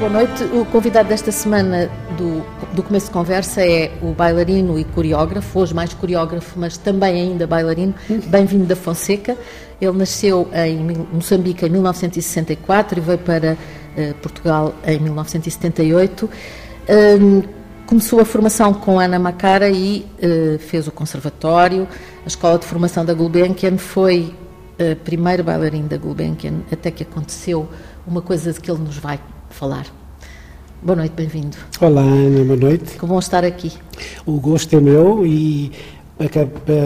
Boa noite. O convidado desta semana do, do começo de conversa é o bailarino e coreógrafo, hoje mais coreógrafo, mas também ainda bailarino, Bem-vindo da Fonseca. Ele nasceu em Moçambique em 1964 e veio para uh, Portugal em 1978. Um, começou a formação com Ana Macara e uh, fez o conservatório, a escola de formação da Gulbenkian, foi uh, primeiro bailarino da Gulbenkian, até que aconteceu uma coisa de que ele nos vai falar. Boa noite, bem-vindo. Olá, Ana, boa noite. Que bom estar aqui. O gosto é meu e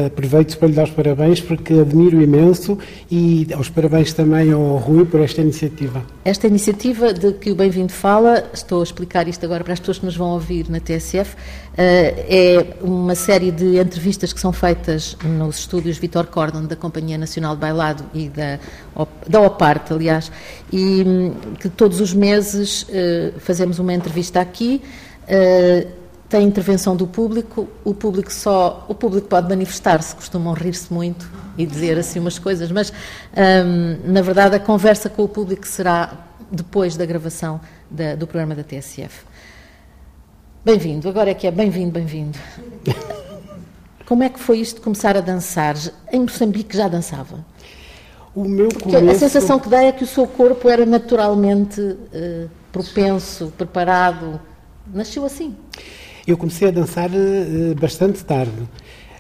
aproveito para lhe dar os parabéns porque admiro imenso e aos parabéns também ao Rui por esta iniciativa. Esta iniciativa de que o Bem-vindo fala, estou a explicar isto agora para as pessoas que nos vão ouvir na TSF, eh, é uma série de entrevistas que são feitas nos estúdios Vitor Cordon da Companhia Nacional de Bailado e da, da OPART, aliás, e hum, que todos os meses eh, fazemos uma entrevista aqui eh, tem intervenção do público, o público só, o público pode manifestar-se, costumam rir-se muito e dizer assim umas coisas, mas hum, na verdade a conversa com o público será depois da gravação da, do programa da TSF. Bem-vindo, agora é que é bem-vindo, bem-vindo. Como é que foi isto de começar a dançar? Em Moçambique já dançava? O meu Porque começo... a sensação que dá é que o seu corpo era naturalmente uh, propenso, preparado. Nasceu assim. Eu comecei a dançar uh, bastante tarde.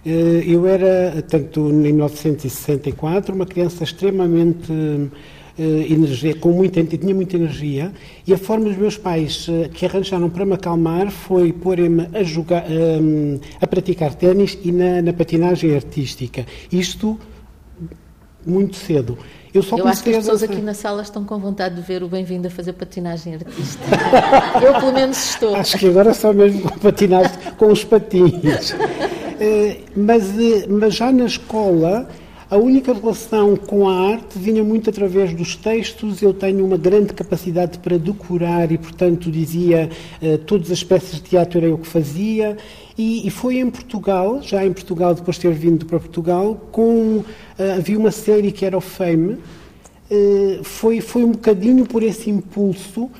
Uh, eu era, tanto em 1964, uma criança extremamente energia, com muita, tinha muita energia, e a forma dos meus pais que arranjaram para me acalmar foi porem-me a a praticar ténis e na, na patinagem artística. Isto muito cedo. Eu, só eu acho que as pessoas aqui na sala estão com vontade de ver o bem-vindo a fazer patinagem artística. eu, pelo menos, estou. Acho que agora só mesmo patinagem com os patins. Eh, mas, eh, mas já na escola, a única relação com a arte vinha muito através dos textos. Eu tenho uma grande capacidade para decorar e, portanto, dizia uh, todas as peças de teatro era eu que fazia. E, e, foi em Portugal, já em Portugal, depois de ter vindo para Portugal, com, uh, havia uma série que era o Fame. Uh, foi, foi um bocadinho por esse impulso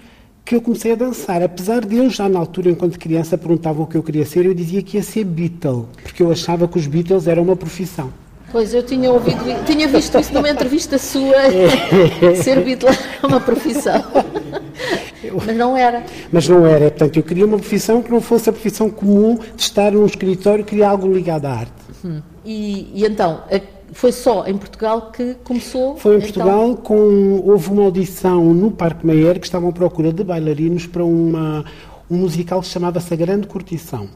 que eu comecei a dançar. Apesar de eu já na altura, enquanto criança, perguntavam o que eu queria ser, eu dizia que ia ser Beatle, porque eu achava que os Beatles eram uma profissão. Pois, eu tinha ouvido, tinha visto isso numa entrevista sua, ser Beatle é uma profissão. Mas não era. Mas não era, portanto, eu queria uma profissão que não fosse a profissão comum de estar num escritório, queria algo ligado à arte. Hum. E, e, então, foi só em Portugal que começou? Foi em então... Portugal, com, houve uma audição no Parque Meyer que estavam à procura de bailarinos para uma, um musical que chamava-se A Grande Curtição.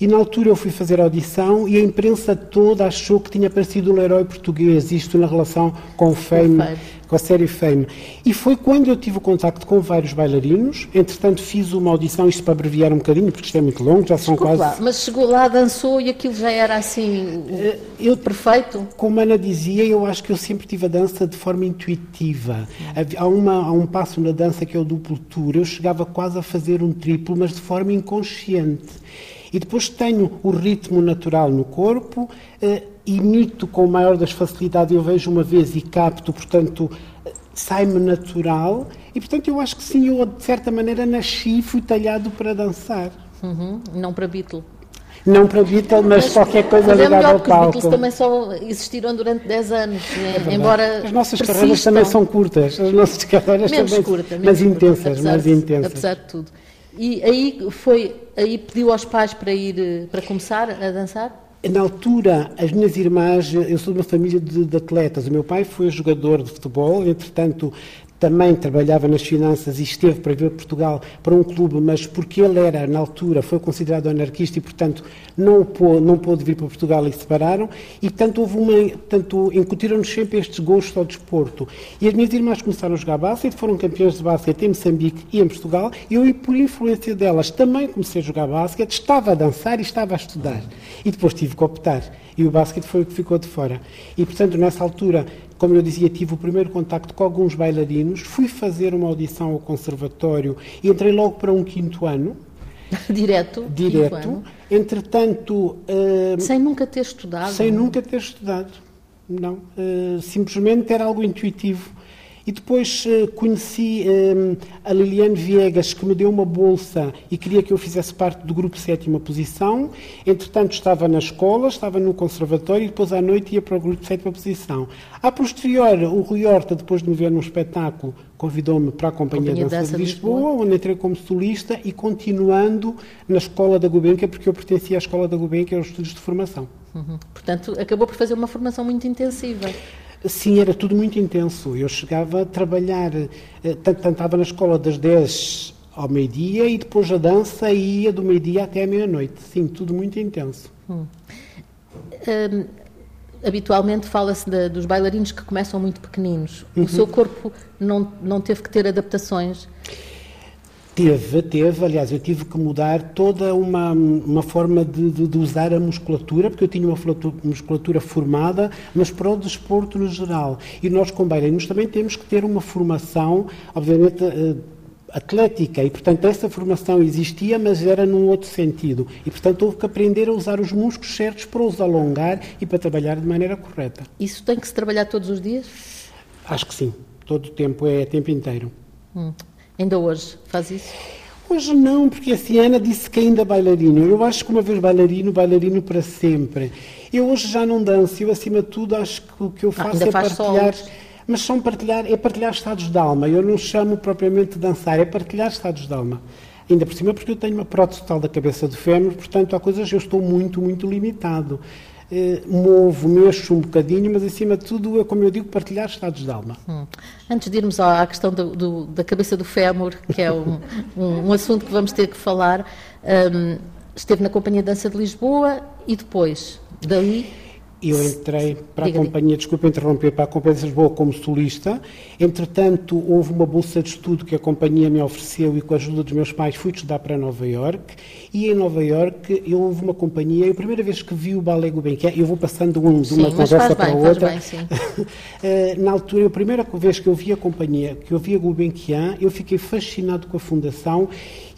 E na altura eu fui fazer a audição e a imprensa toda achou que tinha aparecido um herói português, isto na relação com o Fame, com a série Fame. E foi quando eu tive o contacto com vários bailarinos, entretanto fiz uma audição, isto para abreviar um bocadinho, porque isto é muito longo, já são Desculpa quase... Lá, mas chegou lá, dançou e aquilo já era assim, eh, eu, perfeito? Como a Ana dizia, eu acho que eu sempre tive a dança de forma intuitiva. Há, uma, há um passo na dança que é o duplo tour, eu chegava quase a fazer um triplo, mas de forma inconsciente. E depois tenho o ritmo natural no corpo, eh, imito com o maior das facilidades, eu vejo uma vez e capto, portanto, eh, sai-me natural. E, portanto, eu acho que sim, eu de certa maneira nasci, fui talhado para dançar. Uhum, não para Beatle. Não para Beatle, mas, mas qualquer coisa mas é ligada ao palco. Os Beatles também só existiram durante 10 anos, né? é embora As nossas persistam. carreiras também são curtas, as nossas carreiras menos também, curta, menos mas intensas, mais intensas. Apesar de tudo. E aí foi, aí pediu aos pais para ir, para começar a dançar? Na altura, as minhas irmãs, eu sou de uma família de, de, atletas. O meu pai foi jogador de futebol, entretanto, também trabalhava nas finanças e esteve para vir Portugal para um clube, mas porque ele era, na altura, foi considerado anarquista e, portanto, não, pôde, não pôde vir para Portugal e separaram. E, portanto, houve uma, portanto, incutiram-nos sempre estes gostos ao desporto. E as minhas irmãs começaram a jogar basquete, foram campeãs de basquete em Moçambique e em Portugal. E eu, por influência delas, também comecei a jogar basquete, estava a dançar e estava a estudar. E depois tive que optar. E o basquete foi o que ficou de fora. E, portanto, nessa altura, como eu dizia, tive o primeiro contacto com alguns bailarinos, fui fazer uma audição ao conservatório e entrei logo para um quinto ano. Direto? Direto. Ano. Entretanto... Uh, sem nunca ter estudado? Sem nunca ter estudado, não. Uh, simplesmente era algo intuitivo. E depois uh, conheci um, a Liliane Viegas, que me deu uma bolsa e queria que eu fizesse parte do grupo sétima posição. Entretanto, estava na escola, estava no conservatório e depois à noite ia para o grupo sétima posição. A posterior, o Rui Horta, depois de me ver num espetáculo, convidou-me para a Companhia, Companhia Dança, Dança de Lisboa, Lisboa, onde entrei como solista e continuando na Escola da Gulbenkian, porque eu pertencia à Escola da Gulbenkian, aos estudos de formação. Uhum. Portanto, acabou por fazer uma formação muito intensiva. Sim, era tudo muito intenso. Eu chegava a trabalhar, eh, tanto estava na escola das 10 ao meio-dia e depois a dança ia do meio-dia até à meia-noite. Sim, tudo muito intenso. Hum. Hum, habitualmente fala-se dos bailarinos que começam muito pequeninos. Uhum. O seu corpo não, não teve que ter adaptações? Teve, teve. Aliás, eu tive que mudar toda uma, uma forma de, de, de usar a musculatura, porque eu tinha uma musculatura formada, mas para o desporto no geral. E nós, com bailarinos, também temos que ter uma formação, obviamente eh, atlética e, portanto, essa formação existia, mas era num outro sentido. E, portanto, houve que aprender a usar os músculos certos para os alongar e para trabalhar de maneira correta. Isso tem que se trabalhar todos os dias? Acho que sim. Todo o tempo, é tempo inteiro. Hum. Ainda hoje faz isso? Hoje não, porque a Ciana disse que ainda bailarino. Eu acho que uma vez bailarino, bailarino para sempre. Eu hoje já não danço, eu acima de tudo acho que o que eu ah, faço ah, é partilhar. Mas são partilhar, é partilhar estados de alma. Eu não chamo propriamente de dançar, é partilhar estados de alma. Ainda por cima porque eu tenho uma prótese total da cabeça do fêmur, portanto há coisas que eu estou muito, muito limitado eh, movo, mexo um bocadinho, mas acima de tudo é, como eu digo, partilhar estados de alma. Hum. Antes de irmos à questão do, do, da cabeça do fémur, que é um, um, um, assunto que vamos ter que falar, um, esteve na Companhia de Dança de Lisboa e depois, dali eu entrei para a companhia, desculpa interromper, para a Companhia de Lisboa como solista. Entretanto, houve uma bolsa de estudo que a companhia me ofereceu e com a ajuda dos meus pais fui estudar para Nova York. E em Nova York eu houve uma companhia, a primeira vez que vi o Ballet Gulbenkian, eu vou passando um, de uma sim, conversa para bem, outra. Bem, eh, Na altura, a primeira vez que eu vi a companhia, que eu vi a Gulbenkian, eu fiquei fascinado com a fundação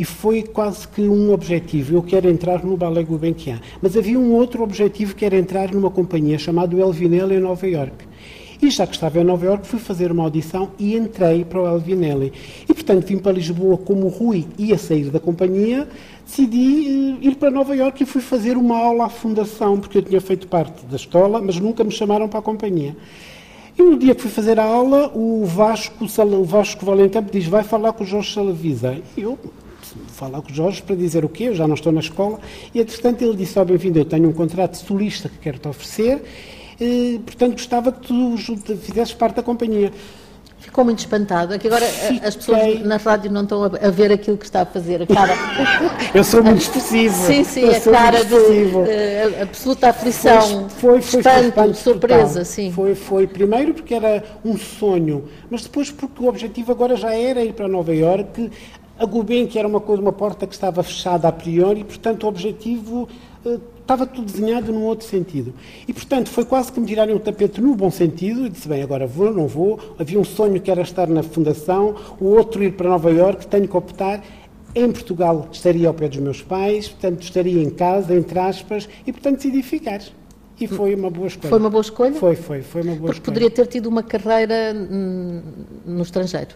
e foi quase que um objetivo. Eu quero entrar no Ballet Gulbenkian. Mas havia um outro objetivo que era entrar numa companhia chamada Elvinelli em Nova York. E já que estava em Nova York, fui fazer uma audição e entrei para o Elvinelli. E, portanto, vim para Lisboa como o Rui ia sair da companhia, decidi uh, ir para Nova York e fui fazer uma aula à fundação, porque eu tinha feito parte da escola, mas nunca me chamaram para a companhia. E no dia que fui fazer a aula, o Vasco, o Vasco Valentempo diz, vai falar com o Jorge Salavisa. E eu falar com o Jorge para dizer o quê, eu já não estou na escola, e entretanto ele disse, ó oh, bem-vindo, eu tenho um contrato solista que quero-te oferecer, e, portanto gostava que tu fizesses parte da companhia. Ficou muito espantado. É que agora Fiquei... as pessoas na rádio não estão a ver aquilo que está a fazer. A cara. eu sou muito expressivo. Sim, sim, eu a cara de uh, absoluta aflição, foi, foi, espanto, foi, espanto surpresa, total. sim. Foi, foi primeiro porque era um sonho, mas depois porque o objetivo agora já era ir para Nova Iorque, a Gulbenkian era uma coisa, uma porta que estava fechada a priori, e, portanto, o objetivo uh, estava tudo desenhado num outro sentido. E, portanto, foi quase que me tirarem o tapete no bom sentido, e disse, bem, agora vou, não vou. Havia um sonho que era estar na Fundação, o outro ir para Nova Iorque, tenho que optar. Em Portugal estaria ao pé dos meus pais, portanto, estaria em casa, entre aspas, e, portanto, decidi ficar. E foi uma boa escolha. Foi uma boa escolha? Foi, foi, foi uma boa Porque escolha. poderia ter tido uma carreira hum, no estrangeiro.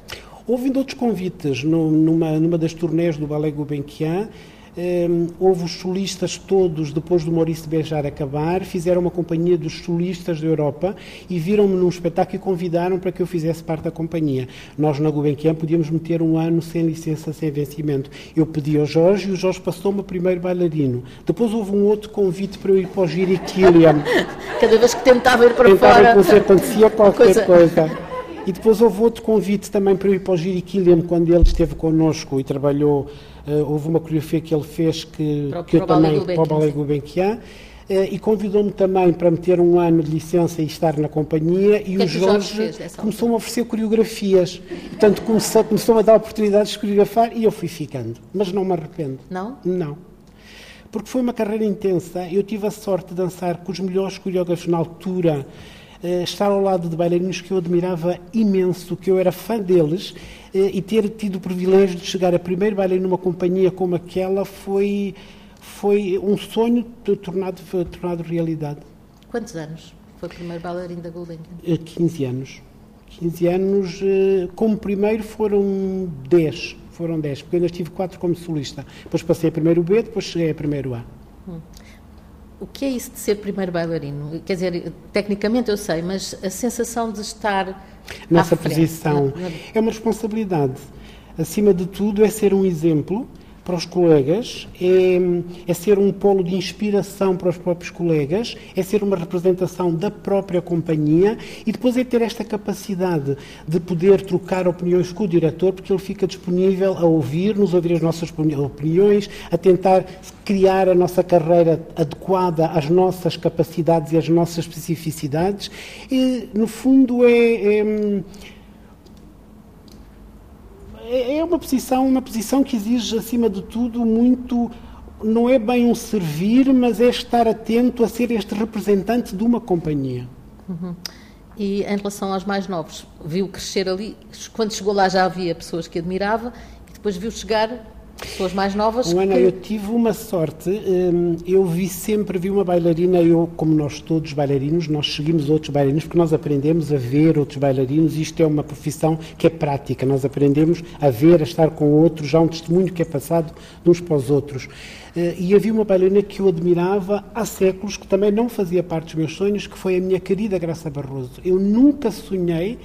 Houve outros convites no, numa, numa das turnés do Ballet Gulbenkian. Um, houve os solistas todos, depois do Maurício Bejar acabar, fizeram uma companhia dos solistas da Europa e viram-me num espetáculo e convidaram para que eu fizesse parte da companhia. Nós, na Gulbenkian, podíamos meter um ano sem licença, sem vencimento. Eu pedi ao Jorge e o Jorge passou-me primeiro bailarino. Depois houve um outro convite para eu ir para o Giri Killian. Cada vez que tentava ir para tentava fora... Tentava acontecia qualquer coisa. coisa. E depois houve outro convite também para eu ir para o Giri Killian, quando ele esteve connosco e trabalhou. Uh, houve uma coreografia que ele fez que, para, que eu também, para o Ballet Gulbenkian. Uh, e convidou-me também para meter um ano de licença e estar na companhia e que o Jorge começou a oferecer coreografias. Portanto, começou, começou a dar oportunidades de coreografar e eu fui ficando. Mas não me arrependo. Não? Não. Porque foi uma carreira intensa. Eu tive a sorte de dançar com os melhores coreógrafos na altura estar ao lado de bailarinos que eu admirava imenso, que eu era fã deles, eh, e ter tido o privilégio de chegar a primeiro bailarino numa companhia como aquela foi, foi um sonho tornado, tornado realidade. Quantos anos foi o primeiro bailarino da Gulbenkian? 15 eh, anos. 15 anos, eh, como primeiro foram 10, foram 10, porque eu ainda tive 4 como solista. Depois passei a primeiro B, depois cheguei a primeiro A. Hum. O que é isso de ser primeiro bailarino? Quer dizer, tecnicamente eu sei, mas a sensação de estar nessa posição é uma responsabilidade. Acima de tudo, é ser um exemplo para os colegas, é, é, ser um polo de inspiração para os próprios colegas, é ser uma representação da própria companhia e depois é ter esta capacidade de poder trocar opiniões com o diretor, porque ele fica disponível a ouvir-nos, ouvir as nossas opiniões, a tentar criar a nossa carreira adequada às nossas capacidades e às nossas especificidades. E, no fundo, é, é é, é uma posição, uma posição que exige, acima de tudo, muito não é bem um servir, mas é estar atento a ser este representante de uma companhia. Uhum. E em relação aos mais novos, viu crescer ali, quando chegou lá já havia pessoas que admirava, e depois viu chegar pessoas mais novas. Ana, que... eu tive uma sorte. Hum, eu vi sempre, vi uma bailarina, eu, como nós todos bailarinos, nós seguimos outros bailarinos porque nós aprendemos a ver outros bailarinos. Isto é uma profissão que é prática. Nós aprendemos a ver, a estar com outros, já um testemunho que é passado de uns para os outros. Eh, e havia uma bailarina que eu admirava há séculos, que também não fazia parte dos meus sonhos, que foi a minha querida Graça Barroso. Eu nunca sonhei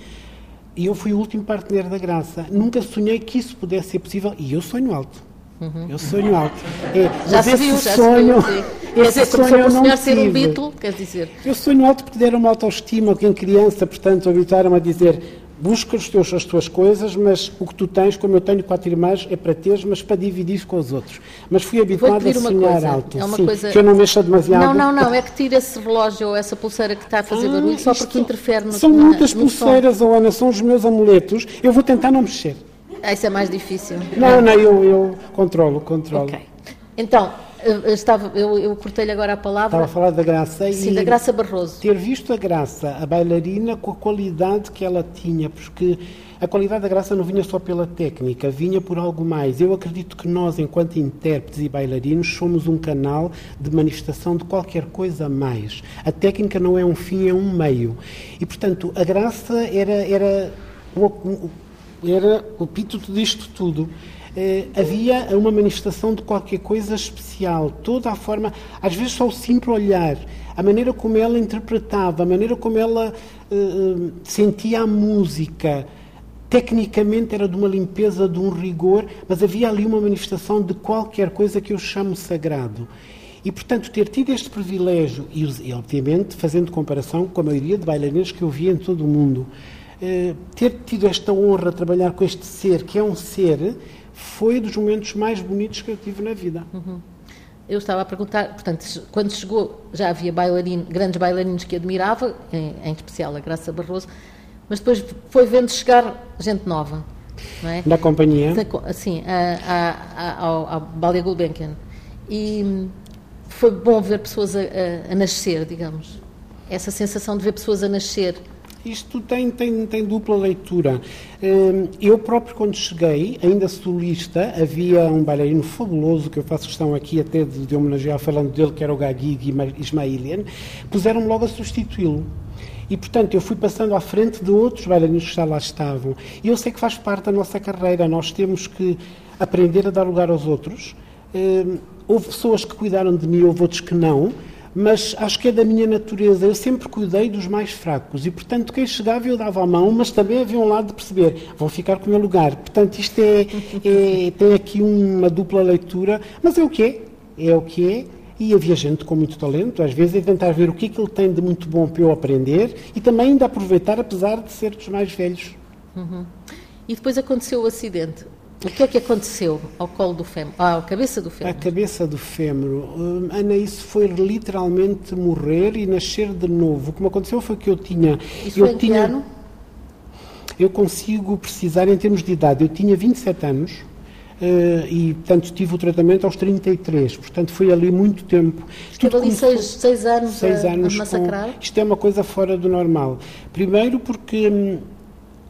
e eu fui o último parteneiro da Graça. Nunca sonhei que isso pudesse ser possível. E eu sonho alto. Uhum. Eu sonho alto. É, já se viu, já sonho, se viu, esse dizer, sonho eu não ser um Beatle, quer dizer. Eu sonho alto porque deram-me autoestima em criança, portanto, habituaram-me a dizer busca os teus, as tuas coisas, mas o que tu tens, como eu tenho quatro irmãs, é para teres, mas para dividir com os outros. Mas fui habituado a sonhar coisa. alto. É uma sim, coisa... Que eu não mexa demasiado. Não, não, não. É que tira esse relógio ou essa pulseira que está a fazer ah, barulho só porque interfere no São muitas no pulseiras, som. Ana, são os meus amuletos. Eu vou tentar não mexer. Ah, isso é mais difícil. Não, não, eu, eu controlo, controlo. Ok. Então, eu, estava, eu, eu cortei-lhe agora a palavra. Estava a falar da Graça. Sim, da Graça Barroso. Ter visto a Graça, a bailarina, com a qualidade que ela tinha, porque a qualidade da Graça não vinha só pela técnica, vinha por algo mais. Eu acredito que nós, enquanto intérpretes e bailarinos, somos um canal de manifestação de qualquer coisa mais. A técnica não é um fim, é um meio. E, portanto, a Graça era, era, era o pito disto tudo havia uma manifestação de qualquer coisa especial. Toda a forma, às vezes só o simples olhar, a maneira como ela interpretava, a maneira como ela eh, eh, sentia a música, tecnicamente era de uma limpeza, de um rigor, mas havia ali uma manifestação de qualquer coisa que eu chamo sagrado. E, portanto, ter tido este privilégio, e, obviamente fazendo comparação com a maioria de bailarinos que eu via em todo o mundo, eh, ter tido esta honra de trabalhar com este ser, que é um ser foi dos momentos mais bonitos que eu tive na vida. Uhum. Eu estava a perguntar, portanto, quando chegou já havia bailarino, grandes bailarinos que admirava, em, em, especial a Graça Barroso, mas depois foi vendo chegar gente nova, não é? Na companhia? Sim, a, a, a, ao, ao Balia Gulbenkian. E foi bom ver pessoas a, a, a nascer, digamos. Essa sensação de ver pessoas a nascer isto tem, tem, tem dupla leitura. Hum, eu próprio, quando cheguei, ainda solista, havia um bailarino fabuloso, que eu faço questão aqui até de, de homenagear falando dele, que era o Gagig Ismailian, puseram-me logo a substituí-lo. E, portanto, eu fui passando à frente de outros bailarinos que já lá estavam. E eu sei que faz parte da nossa carreira. Nós temos que aprender a dar lugar aos outros. Hum, houve pessoas que cuidaram de mim, houve outros que não mas acho que é da minha natureza. Eu sempre cuidei dos mais fracos e, portanto, quem chegava eu dava a mão, mas também havia um lado de perceber, vou ficar com o meu lugar. Portanto, isto é, é tem aqui uma dupla leitura, mas é o que é, é o que é. E havia gente com muito talento, às vezes, a tentar ver o que é que ele tem de muito bom para eu aprender e também ainda aproveitar, apesar de ser dos mais velhos. Uhum. E depois aconteceu o acidente. O que é que aconteceu ao colo do fêmur, à cabeça do fêmur? À cabeça do fêmur. Hum, Ana, isso foi literalmente morrer e nascer de novo. O que me aconteceu foi que eu tinha... Isso eu foi tinha, ano? Eu consigo precisar em termos de idade. Eu tinha 27 anos uh, e, portanto, tive o tratamento aos 33. Portanto, foi ali muito tempo. Esteve ali seis, seis anos, seis a, anos a massacrar? Com, isto é uma coisa fora do normal. Primeiro porque... Hum,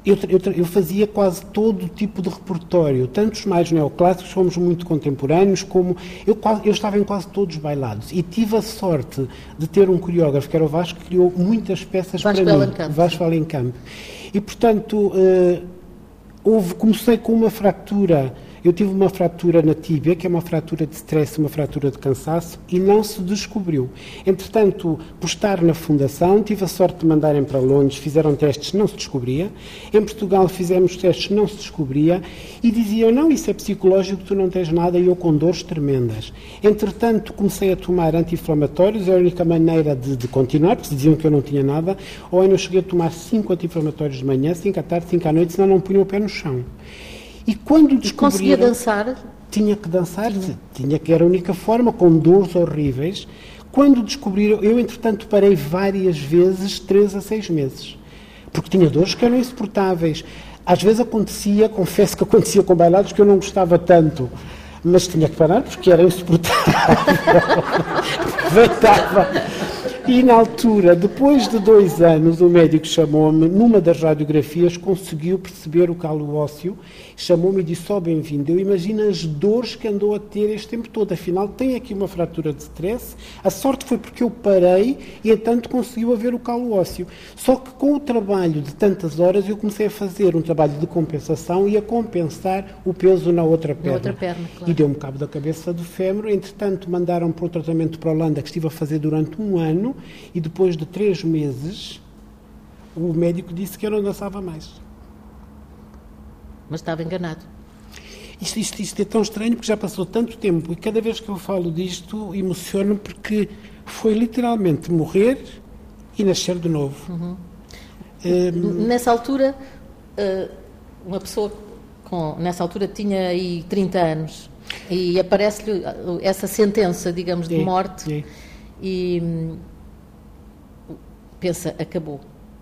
eu, eu, eu, fazia quase todo tipo de repertório, tanto os mais neoclássicos, fomos muito contemporâneos, como eu, eu estava em quase todos os bailados. E tive a sorte de ter um coreógrafo, que era o Vasco, que criou muitas peças Vasco para mim. Vasco Valenkamp. E, portanto, uh, houve, comecei com uma fratura eu tive uma fratura na tíbia, que é uma fratura de stress, uma fratura de cansaço, e não se descobriu. Entretanto, por estar na fundação, tive a sorte de mandarem para Londres, fizeram testes, não se descobria. Em Portugal fizemos testes, não se descobria. E diziam, não, isso é psicológico, tu não tens nada, e eu com dores tremendas. Entretanto, comecei a tomar anti-inflamatórios, é a única maneira de, de, continuar, porque diziam que eu não tinha nada. Ou ainda cheguei a tomar cinco anti-inflamatórios de manhã, cinco à tarde, cinco à noite, senão não punha o pé no chão. E quando descobriram... Conseguia dançar? Tinha que dançar, tinha. tinha que era a única forma, com dores horríveis. Quando descobriram, eu entretanto parei várias vezes, três a seis meses, porque tinha dores que eram insuportáveis. Às vezes acontecia, confesso que acontecia com bailados que eu não gostava tanto, mas tinha que parar porque era insuportável. Aproveitava. E na altura, depois de dois anos, o médico chamou-me, numa das radiografias, conseguiu perceber o calo ósseo, chamou-me e disse: oh, bem-vindo. Eu imagino as dores que andou a ter este tempo todo. Afinal, tem aqui uma fratura de stress. A sorte foi porque eu parei e, entanto, conseguiu haver o calo ósseo. Só que com o trabalho de tantas horas, eu comecei a fazer um trabalho de compensação e a compensar o peso na outra perna. Na outra perna claro. E deu-me cabo da cabeça do fémur. Entretanto, mandaram para o tratamento para a Holanda, que estive a fazer durante um ano e depois de três meses o médico disse que eu não dançava mais. Mas estava enganado. Isto, isto, isto é tão estranho porque já passou tanto tempo e cada vez que eu falo disto emociono porque foi literalmente morrer e nascer de novo. Uhum. Um, nessa altura, eh, uma pessoa com, nessa altura tinha aí 30 anos e aparece-lhe essa sentença, digamos, de é, morte é. e hum, pensa, acabou.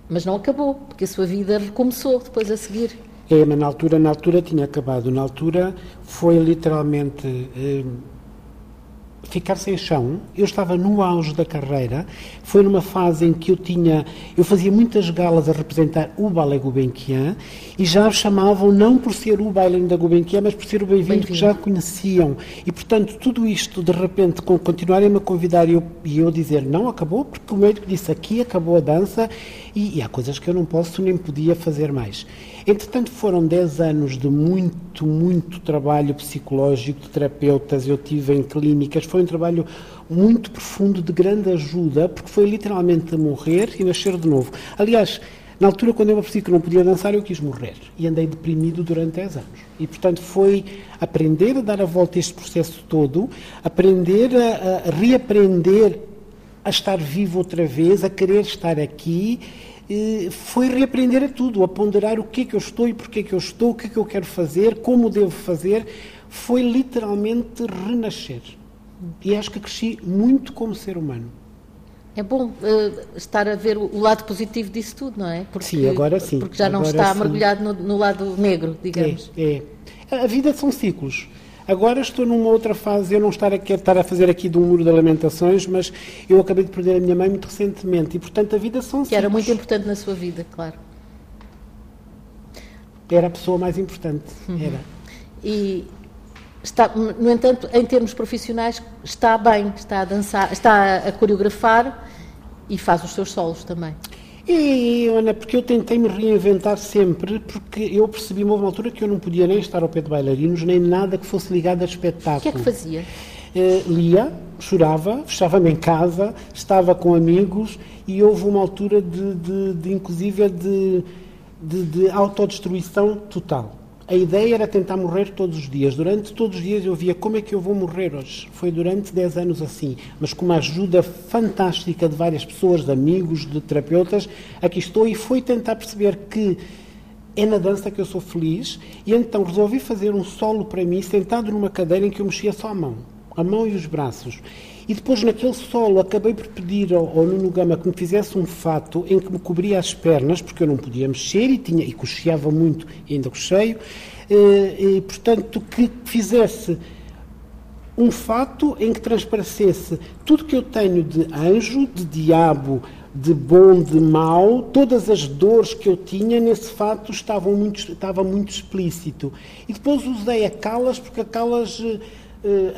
Mas não acabou, porque a sua vida recomeçou depois a seguir. É, mas na altura, na altura tinha acabado. Na altura foi literalmente eh, ficar sem chão. Eu estava no auge da carreira. Foi numa fase em que eu tinha, eu fazia muitas galas a representar o Ballet Gulbenkian e já chamavam não por ser o bailarino da Gulbenkian, mas por ser o bem-vindo que já conheciam. E portanto tudo isto de repente com continuarem-me a convidar e eu, e eu dizer não acabou porque o médico disse aqui acabou a dança e, e há coisas que eu não posso nem podia fazer mais. Entretanto, foram 10 anos de muito, muito trabalho psicológico de terapeutas. Eu tive em clínicas, foi um trabalho muito profundo, de grande ajuda, porque foi literalmente morrer e nascer de novo. Aliás, na altura, quando eu percebi que não podia dançar, eu quis morrer. E andei deprimido durante 10 anos. E, portanto, foi aprender a dar a volta a este processo todo, aprender a, a reaprender a estar vivo outra vez, a querer estar aqui foi reaprender a tudo, a ponderar o que é que eu estou e porquê é que eu estou, o que é que eu quero fazer, como devo fazer. Foi literalmente renascer. E acho que cresci muito como ser humano. É bom uh, estar a ver o lado positivo disso tudo, não é? Porque, sim, agora sim. Porque já não está sim. mergulhado no, no, lado negro, digamos. É, é. A vida são ciclos. Agora estou numa outra fase, eu não estar a, quero estar a fazer aqui de um muro de lamentações, mas eu acabei de perder a minha mãe muito recentemente e, portanto, a vida são Que era muito importante na sua vida, claro. Era a pessoa mais importante, uhum. era. E está, no entanto, em termos profissionais, está bem, está a dançar, está a coreografar e faz os seus solos também. E, Ana, porque eu tentei me reinventar sempre, porque eu percebi uma altura que eu não podia nem estar ao pé de bailarinos, nem nada que fosse ligado a espetáculo. O que é que fazia? Uh, lia, chorava, fechava-me em casa, estava com amigos e houve uma altura de, de, de inclusive, de, de, de autodestruição total. A ideia era tentar morrer todos os dias. Durante todos os dias eu via como é que eu vou morrer hoje. Foi durante 10 anos assim, mas com uma ajuda fantástica de várias pessoas, de amigos, de terapeutas, aqui estou e fui tentar perceber que é na dança que eu sou feliz e então resolvi fazer um solo para mim sentado numa cadeira em que eu mexia só a mão, a mão e os braços. E depois, naquele solo, acabei por pedir ao, ao Nuno Gama que me fizesse um fato em que me cobria as pernas, porque eu não podia mexer e, tinha, e cocheava muito, e ainda cocheio, e, eh, e, portanto, que fizesse um fato em que transparecesse tudo que eu tenho de anjo, de diabo, de bom, de mau, todas as dores que eu tinha nesse fato estavam muito, estava muito explícito. E depois usei a Calas, porque a Calas uh,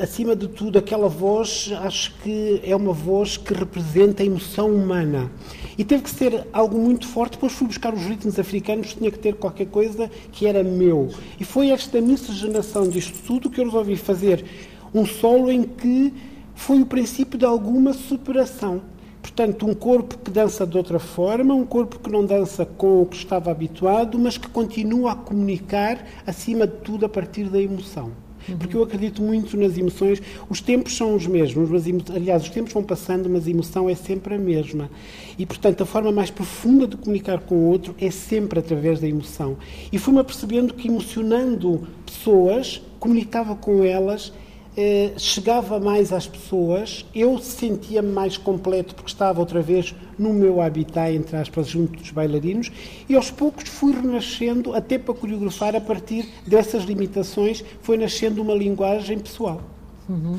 acima de tudo, aquela voz, acho que é uma voz que representa a emoção humana. E teve que ser algo muito forte. Depois fui buscar os ritmos africanos, tinha que ter qualquer coisa que era meu. E foi esta miscigenação disto tudo que eu resolvi fazer um solo em que foi o princípio de alguma superação. Portanto, um corpo que dança de outra forma, um corpo que não dança com o que estava habituado, mas que continua a comunicar, acima de tudo, a partir da emoção. Porque eu acredito muito nas emoções. Os tempos são os mesmos, mas, aliás, os tempos vão passando, mas a emoção é sempre a mesma. E, portanto, a forma mais profunda de comunicar com o outro é sempre através da emoção. E fui-me apercebendo que, emocionando pessoas, comunicava com elas eh, chegava mais às pessoas, eu sentia-me mais completo porque estava outra vez no meu habitat, entre aspas, junto dos bailarinos, e aos poucos fui renascendo, até para coreografar, a partir dessas limitações, foi nascendo uma linguagem pessoal. Uhum.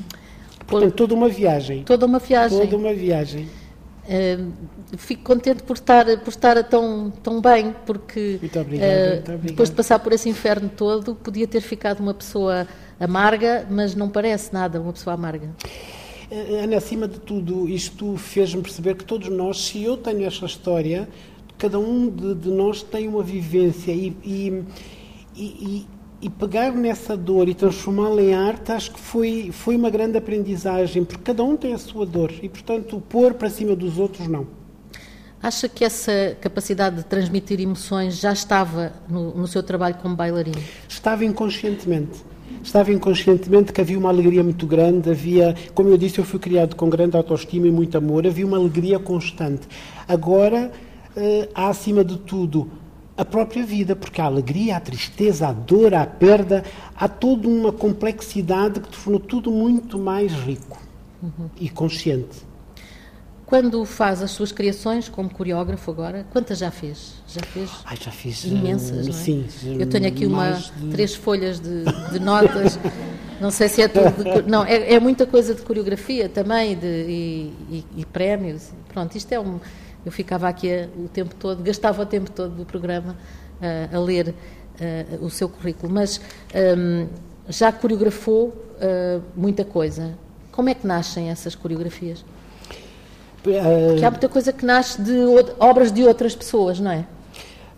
Portanto, toda uma viagem. Toda uma viagem. Toda uma viagem. Uh, fico contente por estar, por estar tão, tão bem, porque obrigado, uh, muito obrigado. depois de passar por esse inferno todo, podia ter ficado uma pessoa amarga, mas não parece nada uma pessoa amarga. Eh, Ana, acima de tudo, isto fez-me perceber que todos nós, se eu tenho esta história, cada um de, de nós tem uma vivência e, e, e, e pegar nessa dor e transformá-la em arte, acho que foi, foi uma grande aprendizagem, porque cada um tem a sua dor e, portanto, pôr para cima dos outros, não. Acha que essa capacidade de transmitir emoções já estava no, no seu trabalho como bailarino? Estava inconscientemente estava inconscientemente que havia uma alegria muito grande, havia, como eu disse, eu fui criado com grande autoestima e muito amor, havia uma alegria constante. Agora, eh, há acima de tudo a própria vida, porque há a alegria, a tristeza, a dor, a perda, há toda uma complexidade que tornou tudo muito mais rico uhum. e consciente. Quando faz as suas criações como coreógrafo agora, quantas já fez? Já fez? Ai, já fiz imensas, não é? Sim. Eu tenho aqui uma de... três folhas de, de notas. não sei se é tudo. De, não, é, é, muita coisa de coreografia também de, e, e, e, prémios. Pronto, isto é um. Eu ficava aqui a, o tempo todo, gastava o tempo todo do programa uh, a ler uh, o seu currículo, mas um, já coreografou uh, muita coisa. Como é que nascem essas coreografias? Uh, que há muita coisa que nasce de obras de outras pessoas, não é?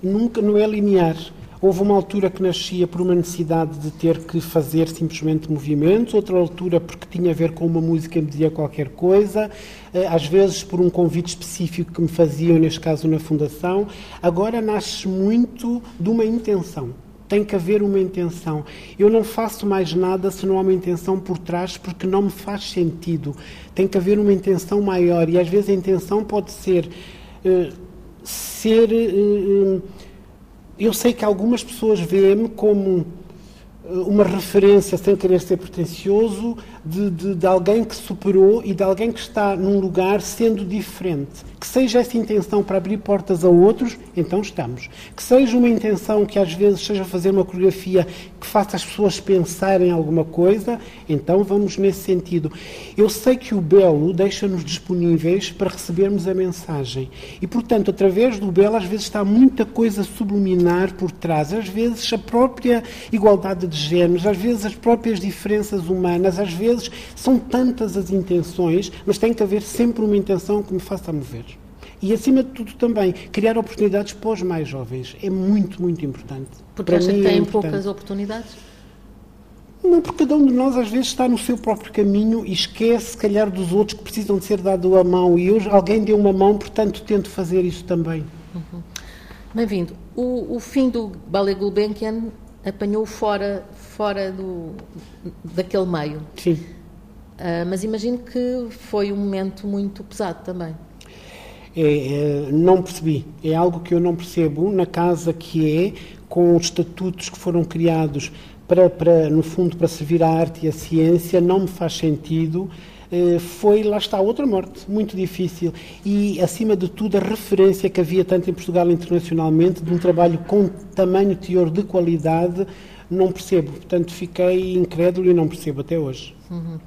Nunca, não é linear. Houve uma altura que nascia por uma necessidade de ter que fazer simplesmente movimentos, outra altura porque tinha a ver com uma música que me dizia qualquer coisa, eh, às vezes por um convite específico que me faziam, neste caso na Fundação. Agora nasce muito de uma intenção tem que haver uma intenção. Eu não faço mais nada se não há uma intenção por trás, porque não me faz sentido. Tem que haver uma intenção maior e às vezes a intenção pode ser uh, ser. Uh, eu sei que algumas pessoas veem-me como uma referência, sem querer ser pretencioso, de, de, de, alguém que superou e de alguém que está num lugar sendo diferente. Que seja essa intenção para abrir portas a outros, então estamos. Que seja uma intenção que às vezes seja fazer uma coreografia que faça as pessoas pensarem alguma coisa, então vamos nesse sentido. Eu sei que o belo deixa-nos disponíveis para recebermos a mensagem. E, portanto, através do belo, às vezes está muita coisa subliminar por trás. Às vezes a própria igualdade de géneros, às vezes as próprias diferenças humanas, às vezes vezes são tantas as intenções, mas tem que haver sempre uma intenção que me faça mover. E, acima de tudo, também, criar oportunidades para os mais jovens. É muito, muito importante. Porque para acha que têm é poucas oportunidades? Não, porque cada um de nós às vezes está no seu próprio caminho e esquece, se calhar, dos outros que precisam de ser dado a mão. E hoje alguém deu uma mão, portanto, tento fazer isso também. Uhum. Bem-vindo. O, o, fim do Ballet Gulbenkian apanhou fora, fora do, daquele meio. Sim. Uh, mas imagino que foi um momento muito pesado também. É, é, não percebi. É algo que eu não percebo na casa que é, com os estatutos que foram criados para, para, no fundo, para servir a arte e a ciência, não me faz sentido. Eh, foi, lá está, outra morte, muito difícil. E, acima de tudo, a referência que havia tanto em Portugal internacionalmente de um trabalho com tamanho teor de qualidade, não percebo. Portanto, fiquei incrédulo e não percebo até hoje. Uhum.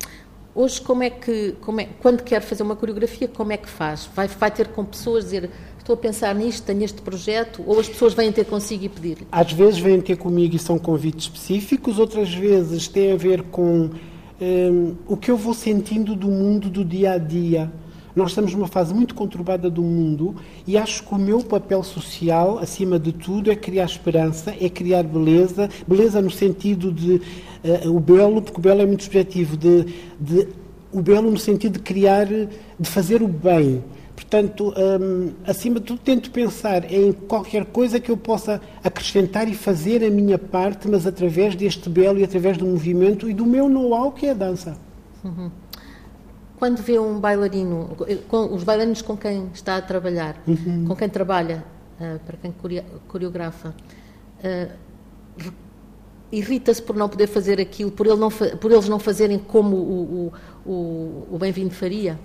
Hoje, como é que, como é, quando quer fazer uma coreografia, como é que faz? Vai, vai ter com pessoas dizer estou a pensar nisto, tenho este projeto, ou as pessoas vêm ter consigo e pedir? Às vezes vêm ter comigo e são convites específicos, outras vezes tem a ver com um, o que eu vou sentindo do mundo do dia a dia. Nós estamos numa fase muito conturbada do mundo e acho que o meu papel social, acima de tudo, é criar esperança, é criar beleza, beleza no sentido de uh, o belo, porque o belo é muito subjetivo, de, de, o belo no sentido de criar, de fazer o bem. Portanto, um, acima de tudo, tento pensar em qualquer coisa que eu possa acrescentar e fazer a minha parte, mas através deste belo e através do movimento e do meu know-how, que é a dança. Uhum quando vê um bailarino, com, os bailarinos com quem está a trabalhar, uhum. com quem trabalha, uh, para quem coreografa, uh, irrita-se por não poder fazer aquilo, por, ele não, por eles não fazerem como o, o, o, o Bem-vindo faria?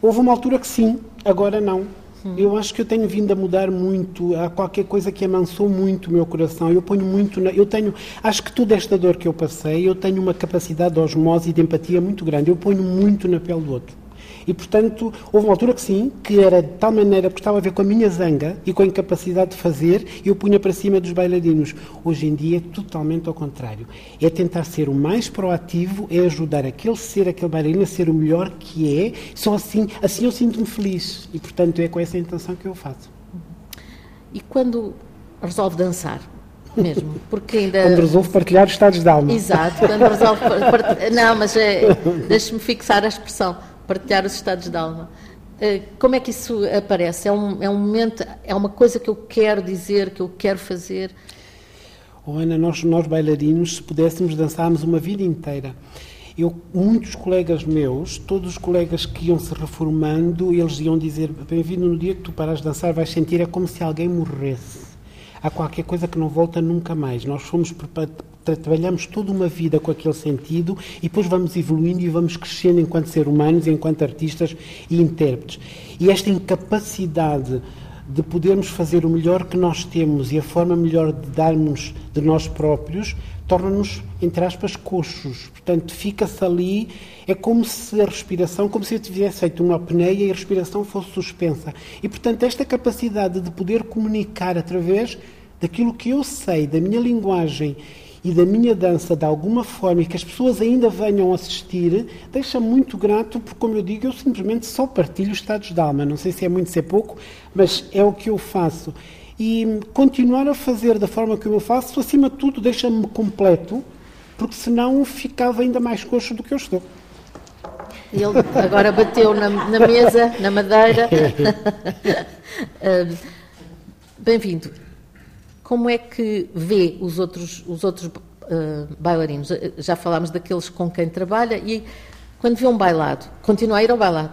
Houve uma altura que sim, agora não. Hum. Eu acho que eu tenho vindo a mudar muito. Há qualquer coisa que amansou muito o meu coração. Eu ponho muito. Na, eu tenho. Acho que toda esta dor que eu passei, eu tenho uma capacidade de osmose e de empatia muito grande. Eu ponho muito na pele do outro. E, portanto, houve uma altura que sim, que era de tal maneira, porque estava a ver com a minha zanga e com a incapacidade de fazer, e eu punha para cima dos bailarinos. Hoje em dia é totalmente ao contrário. É tentar ser o mais proativo, é ajudar aquele ser, aquele bailarino a ser o melhor que é. Só assim, assim eu sinto-me feliz. E, portanto, é com essa intenção que eu faço. E quando resolve dançar, mesmo, porque ainda... Quando resolve partilhar estados de alma. Exato, quando resolve partilhar... Não, mas é... deixe-me fixar a expressão partilhar os estados de alma. Eh, como é que isso aparece? É um, é um momento, é uma coisa que eu quero dizer, que eu quero fazer? Oh, Ana, nós, nós bailarinos, se pudéssemos, dançarmos uma vida inteira. Eu, muitos colegas meus, todos os colegas que iam se reformando, eles iam dizer: Bem-vindo, no dia que tu paras de dançar, vais sentir é como se alguém morresse. Há qualquer coisa que não volta nunca mais. Nós fomos trabalhamos toda uma vida com aquele sentido e depois vamos evoluindo e vamos crescendo enquanto ser humanos, enquanto artistas e intérpretes. E esta incapacidade de podermos fazer o melhor que nós temos e a forma melhor de darmos de nós próprios torna-nos, entre aspas, coxos. Portanto, fica-se ali, é como se a respiração, como se eu tivesse feito uma apneia e a respiração fosse suspensa. E, portanto, esta capacidade de poder comunicar através daquilo que eu sei, da minha linguagem e da minha dança de alguma forma e que as pessoas ainda venham assistir, deixa muito grato, porque, como eu digo, eu simplesmente só partilho estados de alma. Não sei se é muito, se é pouco, mas é o que eu faço. E continuar a fazer da forma que eu faço, acima de tudo, deixa-me completo, porque senão ficava ainda mais coxo do que eu estou. Ele agora bateu na, na mesa, na madeira. Bem-vindo como é que vê os outros, os outros uh, bailarinos? Já falámos daqueles com quem trabalha e quando vê um bailado, continua a ir ao bailado?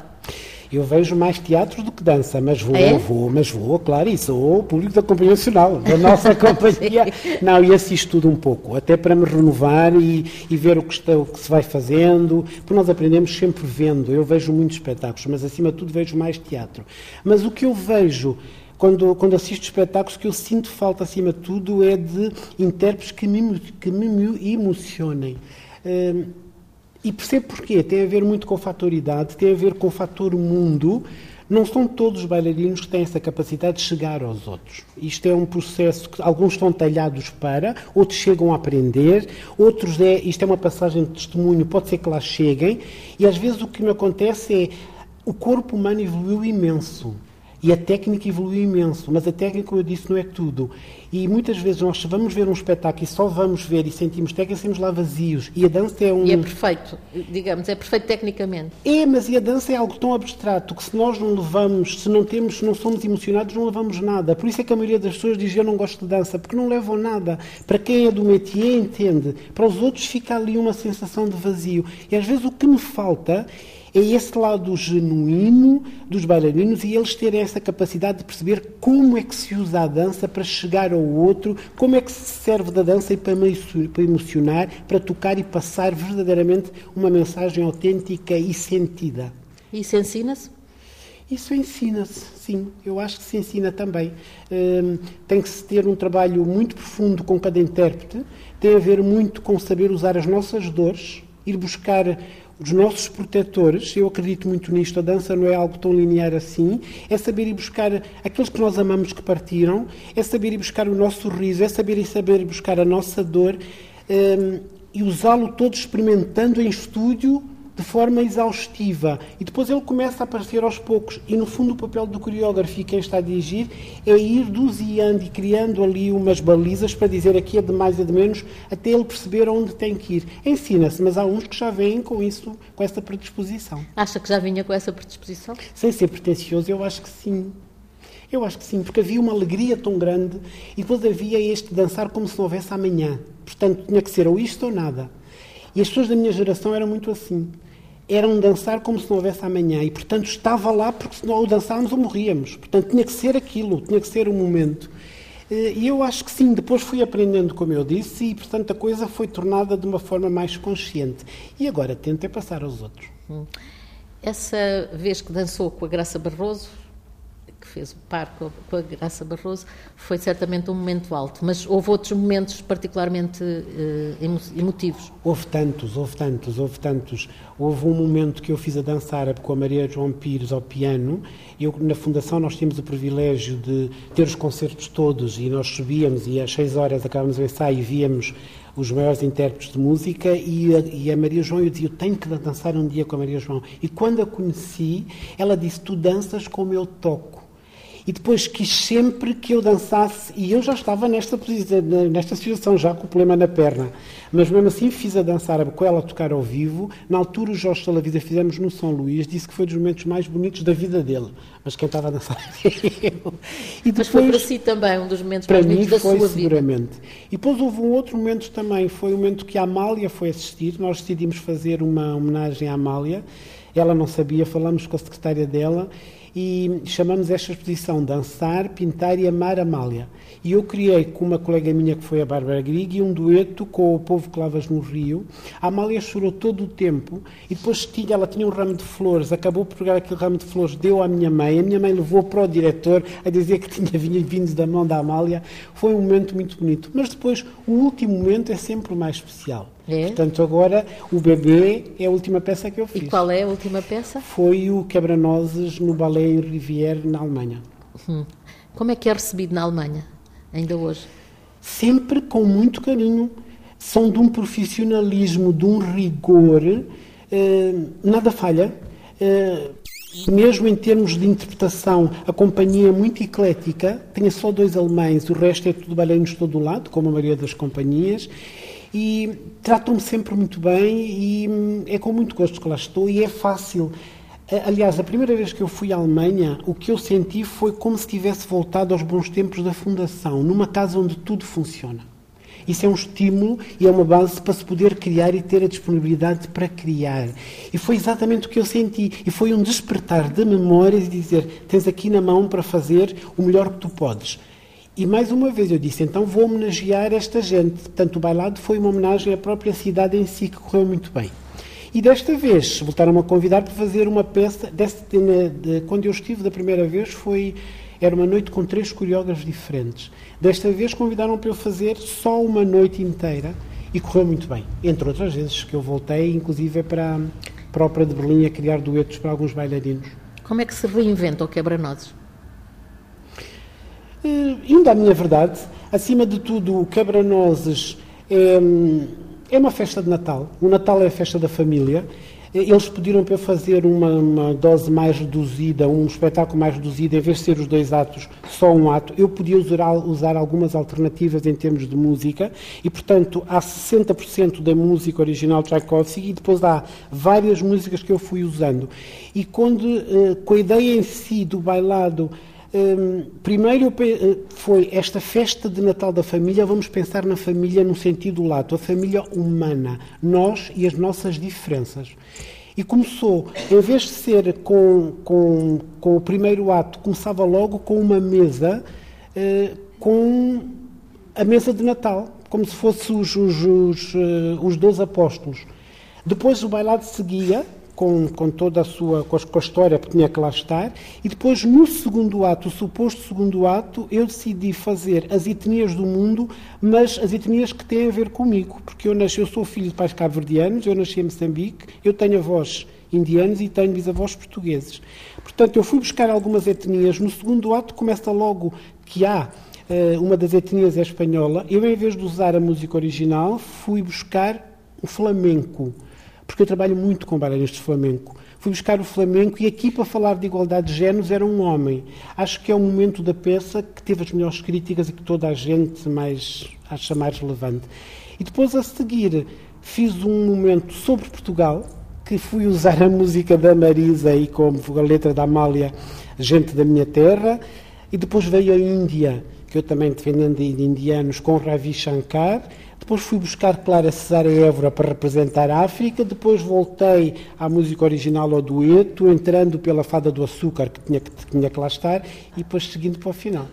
Eu vejo mais teatro do que dança, mas vou, é? vou, mas vou, claro, e sou o público da Companhia Nacional, da nossa companhia. Não, e assisto tudo um pouco, até para me renovar e, e ver o que, está, o que se vai fazendo, porque nós aprendemos sempre vendo. Eu vejo muitos espetáculos, mas acima de tudo vejo mais teatro. Mas o que eu vejo quando, quando assisto espetáculos, que eu sinto falta, acima de tudo, é de intérpretes que me, que me emocionem. Uh, e percebo porquê. Tem a ver muito com a fator idade, tem a ver com o fator mundo. Não são todos os bailarinos que têm essa capacidade de chegar aos outros. Isto é um processo que alguns estão talhados para, outros chegam a aprender, outros é, isto é uma passagem de testemunho, pode ser que lá cheguem, e às vezes o que me acontece é o corpo humano evoluiu imenso. E a técnica evoluiu imenso, mas a técnica, como eu disse, não é tudo. E muitas vezes nós vamos ver um espetáculo e só vamos ver e sentimos técnica, estamos lá vazios. E a dança é um. E é perfeito, digamos, é perfeito tecnicamente. É, mas e a dança é algo tão abstrato que se nós não levamos, se não temos, se não somos emocionados, não levamos nada. Por isso é que a maioria das pessoas diz eu não gosto de dança, porque não levam nada. Para quem é do métier entende. Para os outros fica ali uma sensação de vazio. E às vezes o que me falta é esse lado genuíno dos bailarinos e eles terem essa capacidade de perceber como é que se usa a dança para chegar ao outro, como é que se serve da dança para emocionar, para tocar e passar verdadeiramente uma mensagem autêntica e sentida. E isso ensina-se? Isso ensina-se, sim. Eu acho que se ensina também. Um, tem que se ter um trabalho muito profundo com cada intérprete, tem a ver muito com saber usar as nossas dores, ir buscar os nossos protetores, eu acredito muito nisto, a dança não é algo tão linear assim, é saber ir buscar aqueles que nós amamos que partiram, é saber ir buscar o nosso sorriso, é saber ir saber buscar a nossa dor. Um, e usá-lo todo experimentando em estúdio de forma exaustiva. E depois ele começa a aparecer aos poucos. E no fundo o papel do coreógrafo e quem está a dirigir é ir doseando e criando ali umas balizas para dizer aqui é de mais e de menos, até ele perceber onde tem que ir. Ensina-se, mas há uns que já vêm com isso, com essa predisposição. Acha que já vinha com essa predisposição? Sem ser pretencioso, eu acho que sim. Eu acho que sim, porque havia uma alegria tão grande e depois havia este dançar como se não houvesse amanhã. Portanto, tinha que ser ou isto ou nada. E as pessoas da minha geração eram muito assim. Eram dançar como se não houvesse amanhã. E, portanto, estava lá porque se não o dançávamos ou morríamos. Portanto, tinha que ser aquilo, tinha que ser o momento. Eh, e eu acho que sim, depois fui aprendendo, como eu disse, e, portanto, a coisa foi tornada de uma forma mais consciente. E agora tento é passar aos outros. Essa vez que dançou com a Graça Barroso, que fez o par com a, com a Graça Barroso, foi certamente um momento alto, mas houve outros momentos particularmente uh, emotivos. Houve tantos, houve tantos, houve tantos. Houve um momento que eu fiz a dançar com a Maria João Pires ao piano. Eu, na Fundação, nós tínhamos o privilégio de ter os concertos todos e nós subíamos e às seis horas acabávamos o ensaio e víamos os maiores intérpretes de música e a, e a, Maria João, eu dizia, eu tenho que dançar um dia com a Maria João. E quando a conheci, ela disse, tu danças como eu toco e depois quis sempre que eu dançasse, e eu já estava nesta, nesta situação, já com o problema na perna, mas mesmo assim fiz a dançar com ela a tocar ao vivo. Na altura, o Jorge Salavida fizemos no São Luís, disse que foi dos momentos mais bonitos da vida dele, mas quem estava a dançar eu. E depois, mas foi para si também um dos momentos mais bonitos da foi, sua seguramente. vida. E depois houve um outro momento também, foi o momento que a Amália foi assistir, nós decidimos fazer uma homenagem à Amália, ela não sabia, falamos com a secretária dela e chamamos esta exposição Dançar, Pintar e Amar Amália. E eu criei com uma colega minha que foi a Bárbara Grigue um dueto com o povo que lavas no Rio. A Amália chorou todo o tempo e depois tinha, ela tinha um ramo de flores, acabou por pegar aquele ramo de flores, deu à minha mãe, a minha mãe levou para o diretor a dizer que tinha vindo da mão da Amália. Foi um momento muito bonito. Mas depois, o último momento é sempre o mais especial. É? Portanto, agora o bebê é a última peça que eu fiz. E qual é a última peça? Foi o Quebra-Nozes no Ballet Rivière, na Alemanha. Hum. Como é que é recebido na Alemanha, ainda hoje? Sempre com muito carinho. São de um profissionalismo, de um rigor, eh, nada falha. Eh, mesmo em termos de interpretação, a companhia é muito eclética, tinha só dois alemães, o resto é tudo baleinos de todo lado, como a maioria das companhias, e tratam-me sempre muito bem e hum, é com muito gosto que lá estou e é fácil. Aliás, a primeira vez que eu fui à Alemanha, o que eu senti foi como se tivesse voltado aos bons tempos da fundação, numa casa onde tudo funciona. Isso é um estímulo e é uma base para se poder criar e ter a disponibilidade para criar. E foi exatamente o que eu senti. E foi um despertar de memórias e dizer: tens aqui na mão para fazer o melhor que tu podes. E mais uma vez eu disse, então vou homenagear esta gente. Portanto, o bailado foi uma homenagem à própria cidade em si, que correu muito bem. E desta vez voltaram-me a convidar para fazer uma peça. Deste, de, de, quando eu estive da primeira vez, foi era uma noite com três coreógrafos diferentes. Desta vez convidaram para eu fazer só uma noite inteira e correu muito bem. Entre outras vezes que eu voltei, inclusive para, para a Ópera de Berlim, a criar duetos para alguns bailarinos. Como é que se reinventa o quebra-nozes? Uh, indo à minha verdade, acima de tudo, o quebra-nozes é, é, uma festa de Natal. O Natal é a festa da família. Eles pediram para eu fazer uma, uma, dose mais reduzida, um espetáculo mais reduzido, em vez de ser os dois atos, só um ato. Eu podia usar, usar algumas alternativas em termos de música e, portanto, há 60% da música original Tchaikovsky e depois há várias músicas que eu fui usando. E quando, uh, com a ideia em si do bailado Hum, primeiro eh, foi esta festa de Natal da família, vamos pensar na família no sentido lato, a família humana, nós e as nossas diferenças. E começou, em vez de ser com, com, com o primeiro ato, começava logo com uma mesa, eh, com a mesa de Natal, como se fosse os, os, os, eh, os 12 apóstolos. Depois o bailado seguia, com, com toda a sua com a, história que tinha que lá estar e depois no segundo ato, o suposto segundo ato, eu decidi fazer as etnias do mundo, mas as etnias que têm a ver comigo, porque eu nasci, eu sou filho de pais cabo-verdianos, eu nasci em Moçambique, eu tenho avós indianos e tenho bisavós portugueses. Portanto, eu fui buscar algumas etnias. No segundo ato começa logo que há uh, uma das etnias é espanhola. Eu, em vez de usar a música original, fui buscar o flamenco, porque eu trabalho muito com bailarinos de flamenco. Fui buscar o flamenco e aqui para falar de igualdade de géneros era um homem. Acho que é o momento da peça que teve as melhores críticas e que toda a gente mais acha mais relevante. E depois a seguir fiz um momento sobre Portugal, que fui usar a música da Marisa e como a letra da Amália, gente da minha terra, e depois veio a Índia, que eu também defendendo de indianos com Ravi Shankar, depois fui buscar Clara Cesária Évora para representar a África, depois voltei à música original ao dueto, entrando pela Fada do Açúcar, que tinha que, tinha que lá estar, e depois seguindo para o final.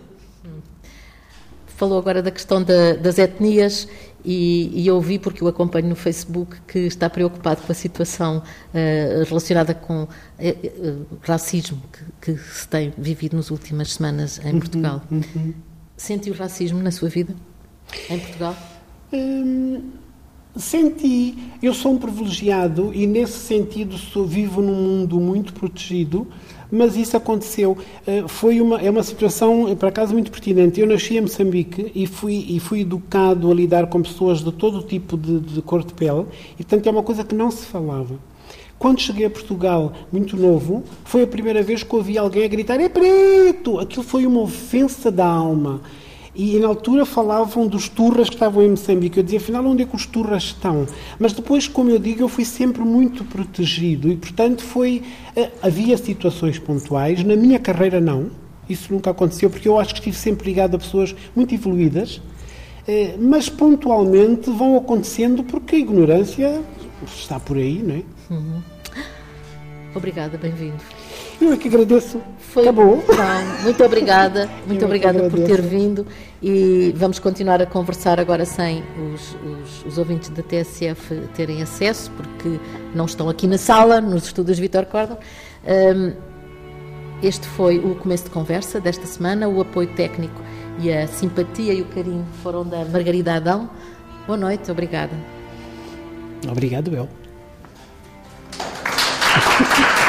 Falou agora da questão da, das etnias e, e eu vi, porque o acompanho no Facebook, que está preocupado com a situação uh, relacionada com uh, uh, racismo que, que, se tem vivido nas últimas semanas em uhum, Portugal. Uhum. Sentiu racismo na sua vida, em Portugal? Hum, senti. Eu sou um privilegiado e, nesse sentido, sou, vivo num mundo muito protegido mas isso aconteceu. Eh, foi uma, é uma situação, por acaso, muito pertinente. Eu nasci em Moçambique e fui, e fui educado a lidar com pessoas de todo tipo de, de cor de pele, e portanto é uma coisa que não se falava. Quando cheguei a Portugal, muito novo, foi a primeira vez que ouvi alguém a gritar: é preto! Aquilo foi uma ofensa da alma. E na altura falavam dos turras que estavam em Moçambique. Eu dizia, afinal, onde é que os turras estão? Mas depois, como eu digo, eu fui sempre muito protegido e, portanto, foi. Eh, havia situações pontuais, na minha carreira não. Isso nunca aconteceu, porque eu acho que estive sempre ligado a pessoas muito evoluídas, eh, mas pontualmente vão acontecendo porque a ignorância está por aí, não é? Uhum. Obrigada, bem-vindo. Eu é que agradeço. Foi Acabou. Bom, muito obrigada, muito obrigada por ter vindo e vamos continuar a conversar agora sem os, os, os, ouvintes da TSF terem acesso, porque não estão aqui na sala, nos estúdios Vitor Cordon. Um, este foi o começo de conversa desta semana, o apoio técnico e a simpatia e o carinho foram da Margarida Adão. Boa noite, obrigada. Obrigado, eu.